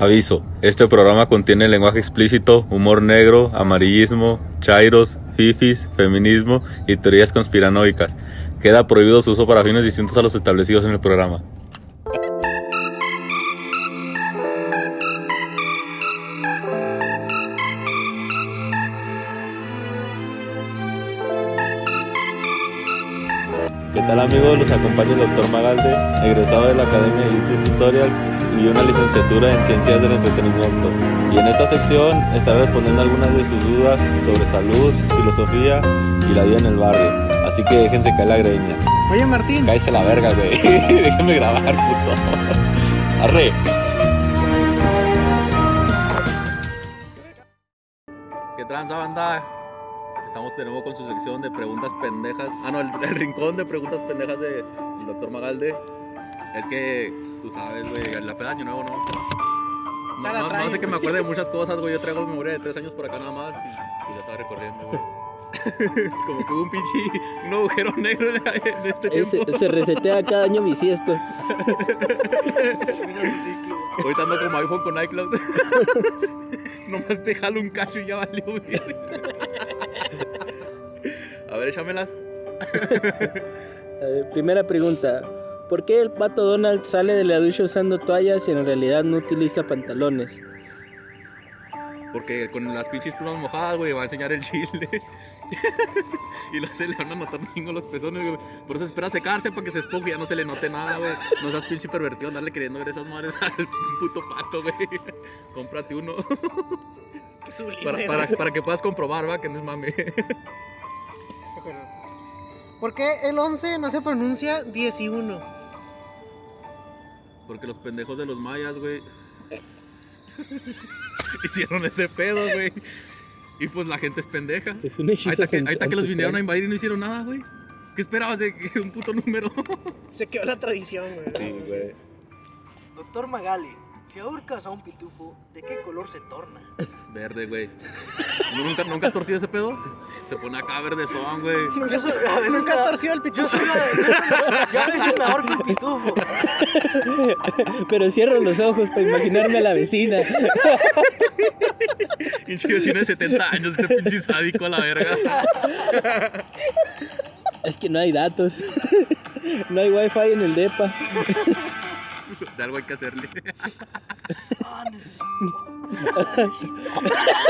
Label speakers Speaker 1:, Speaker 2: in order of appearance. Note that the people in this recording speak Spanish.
Speaker 1: Aviso, este programa contiene lenguaje explícito, humor negro, amarillismo, chairos, fifis, feminismo y teorías conspiranoicas. Queda prohibido su uso para fines distintos a los establecidos en el programa. ¿Qué tal amigos? Los acompaña el Dr. Magalde, egresado de la Academia de YouTube Tutorials y una licenciatura en Ciencias del Entretenimiento. Y en esta sección estaré respondiendo algunas de sus dudas sobre salud, filosofía y la vida en el barrio. Así que déjense caer la greña.
Speaker 2: Oye, Martín.
Speaker 1: Cállese la verga, güey. Déjenme grabar, puto. Arre. ¿Qué tranza, banda? Estamos de nuevo con su sección de preguntas pendejas. Ah, no, el, el rincón de preguntas pendejas del doctor Magalde. Es que tú sabes, güey, la peda año nuevo, ¿no? No, no,
Speaker 2: traen.
Speaker 1: no sé que me acuerde de muchas cosas, güey. Yo traigo memoria de tres años por acá nada más y, y ya estaba recorriendo, güey. Como que hubo un pinche un agujero negro en este tiempo.
Speaker 3: Se, se resetea cada año bisiesto.
Speaker 1: Ahorita ando como iPhone con iCloud. Nomás te jalo un cacho y ya valió, güey. A ver, échamelas.
Speaker 3: A ver, primera pregunta. ¿Por qué el pato Donald sale de la ducha usando toallas y en realidad no utiliza pantalones?
Speaker 1: Porque con las pinches plumas mojadas, güey, va a enseñar el chile. y luego se le van a notar un chingo los pezones, güey. Por eso espera secarse para que se esponje y ya no se le note nada, güey. No seas pinche pervertido andarle queriendo ver esas madres al puto pato, güey. Cómprate uno.
Speaker 2: Qué sublime,
Speaker 1: para, para, para que puedas comprobar, va, que no es mame.
Speaker 2: ¿Por qué el 11 no se pronuncia 11?
Speaker 1: Porque los pendejos de los mayas, güey. hicieron ese pedo, güey. Y pues la gente es pendeja.
Speaker 3: Es un
Speaker 1: Ahí
Speaker 3: hechizo
Speaker 1: está que, ahí está que los vinieron a invadir y no hicieron nada, güey. ¿Qué esperabas de que un puto número?
Speaker 2: Se quedó la tradición, güey.
Speaker 1: Sí, güey.
Speaker 4: Doctor Magali, si ahorcas a un pitufo, ¿de qué color se torna?
Speaker 1: Verde, güey. ¿No- ¿Nunca, ¿Nunca has torcido ese pedo? Se pone acá verde son, güey.
Speaker 4: Yo
Speaker 2: Nunca has torcido el
Speaker 4: Yo
Speaker 2: pitufo.
Speaker 4: soy una- yo soy- yo a veces me ahorco el pitufo.
Speaker 3: Pero cierro los ojos para imaginarme a la vecina.
Speaker 1: Pinche vecino de 70 años, este pinche sádico a la verga.
Speaker 3: Es que no hay datos. No hay wifi en el depa.
Speaker 1: De algo hay que hacerle.
Speaker 4: Ah, necesito.